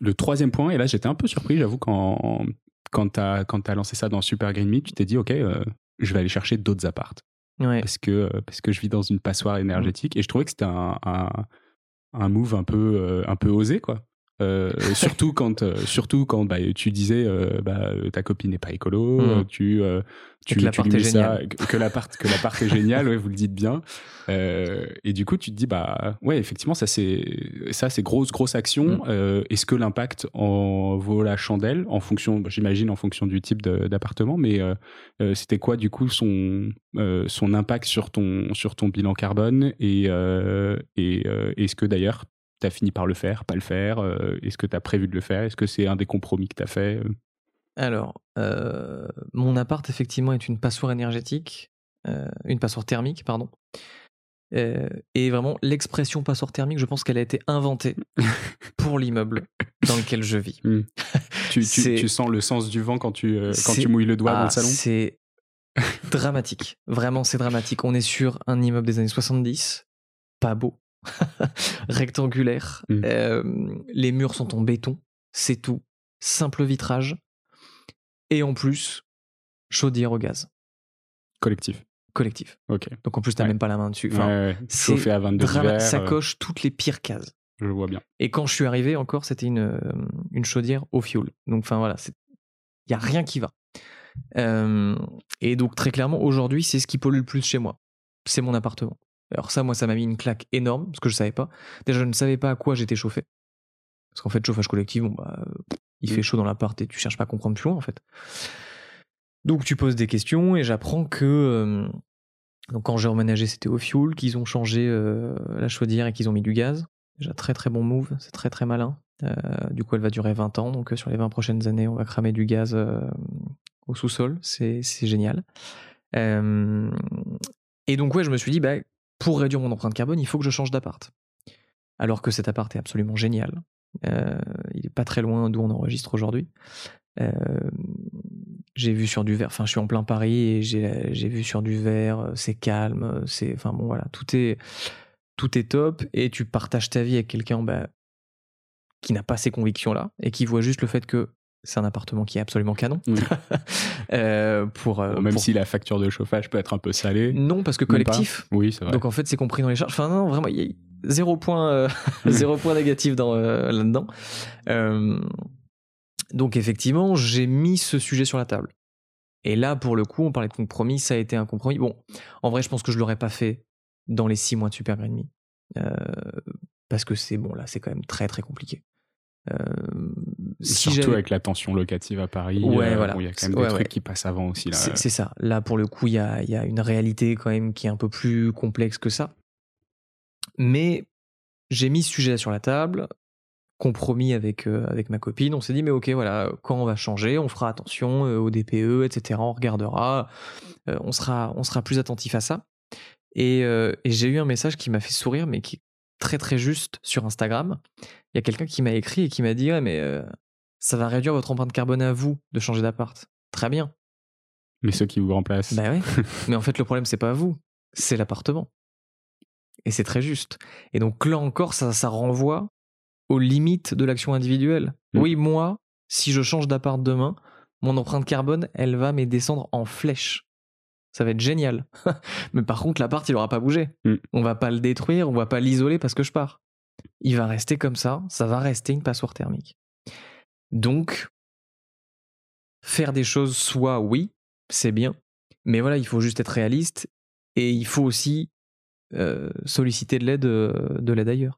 le troisième point, et là j'étais un peu surpris, j'avoue, quand, quand tu as, as, lancé ça dans Super Green Me, tu t'es dit, OK, euh, je vais aller chercher d'autres appartes. Parce, que, euh, parce que je vis dans une passoire énergétique. Et je trouvais que c'était un, un, un, move un peu, euh, un peu osé, quoi. Euh, surtout quand, euh, surtout quand bah, tu disais euh, bah, ta copine n'est pas écolo, mmh. tu, tu, que l'appart est génial, que l'appart est génial, ouais, vous le dites bien. et du coup, tu te dis bah ouais, effectivement, ça c'est ça c'est grosse grosse action. Mmh. Est-ce que l'impact en vaut la chandelle en fonction, bah, j'imagine en fonction du type d'appartement, mais c'était quoi du coup son son impact sur ton sur ton bilan carbone et et est-ce que d'ailleurs tu as fini par le faire, pas le faire euh, Est-ce que tu as prévu de le faire Est-ce que c'est un des compromis que tu as fait euh? Alors, euh, mon appart, effectivement, est une passoire énergétique, une passoire thermique, pardon. et vraiment, l'expression passoire thermique, je pense qu'elle a été inventée pour l'immeuble dans lequel je vis. Hmm. tu, tu, sens le sens du vent quand tu, quand tu mouilles le doigt dans le ah, salon? C'est dramatique. Vraiment, c'est dramatique. On est sur un immeuble des années 70, pas beau, rectangulaire. Mm. Euh, les murs sont en béton, c'est tout. Simple vitrage. Et en plus, chaudière au gaz. Collectif. Collectif. Ok. Donc en plus, t'as même pas la main dessus. Enfin, Chauffé à 22 Ça euh. coche toutes les pires cases. Je le vois bien. Et quand je suis arrivé, encore, c'était une, euh, une chaudière au fioul. Donc enfin voilà, il y a rien qui va. et donc très clairement, aujourd'hui, c'est ce qui pollue le plus chez moi. C'est mon appartement. Alors ça, moi, ça m'a mis une claque énorme, parce que je savais pas. Déjà, je ne savais pas à quoi j'étais chauffé. Parce qu'en fait, chauffage collectif, bon, bah, il fait mm. chaud dans l'appart et tu cherches pas à comprendre plus loin, en fait. Donc, tu poses des questions et j'apprends que... Euh, donc, quand j'ai emménagé, c'était au fuel, qu'ils ont changé euh, la chaudière et qu'ils ont mis du gaz. Déjà, très très bon move, c'est très très malin. Euh, du coup, elle va durer 20 ans, donc sur les 20 prochaines années, on va cramer du gaz au sous-sol, c'est génial. et donc, ouais, je me suis dit, bah, pour réduire mon empreinte carbone, il faut que je change d'appart. Alors que cet appart est absolument génial. Euh, il est pas très loin d'où on enregistre aujourd'hui. Euh, j'ai vu sur du verre, enfin je suis en plein Paris et j'ai vu sur du verre, c'est calme, c'est, enfin bon voilà, tout est, tout est top et tu partages ta vie avec quelqu'un bah, qui n'a pas ces convictions là et qui voit juste le fait que c'est un appartement qui est absolument canon. Euh, pour, euh, Même si la facture de chauffage peut être un peu salée. Non, parce que collectif. Oui, c'est vrai. Donc en fait, c'est compris dans les charges. Enfin, non, vraiment, il y a zéro point, euh, zéro point négatif dans, là-dedans. donc effectivement, j'ai mis ce sujet sur la table. Et là, pour le coup, on parlait de compromis, ça a été un compromis. Bon, en vrai, je pense que je l'aurais pas fait dans les six mois de Super Green Me. parce que c'est bon, là, c'est quand même très très compliqué. Euh, surtout avec la tension locative à Paris, ouais, euh, il y a quand même des trucs qui passent avant aussi. C'est ça. Là, pour le coup, il y a, y a, une réalité quand même qui est un peu plus complexe que ça. Mais j'ai mis ce sujet sur la table, compromis avec, euh, avec ma copine. On s'est dit, mais ok, voilà, quand on va changer, on fera attention au DPE, etc. On regardera, on, sera, on sera plus attentif à ça. Et, et j'ai eu un message qui m'a fait sourire, mais qui, très très juste sur Instagram. Il y a quelqu'un qui m'a écrit et qui m'a dit mais euh, ça va réduire votre empreinte carbone à vous de changer d'appart. Très bien. Mais ceux qui vous remplacent. Bah oui. mais en fait, le problème, c'est pas vous, c'est l'appartement. Et c'est très juste. Et donc là encore, ça, ça renvoie aux limites de l'action individuelle. Mm. Oui, moi, si je change d'appart demain, mon empreinte carbone, elle va mais descendre en flèche ça va être génial. Mais par contre, l'appart, il n'aura pas bougé. Mm. On va pas le détruire, on va pas l'isoler parce que je pars. Il va rester comme ça, ça va rester une passoire thermique. Donc, faire des choses, soit oui, c'est bien, mais voilà, il faut juste être réaliste et il faut aussi euh, solliciter de l'aide euh, de l'aide ailleurs.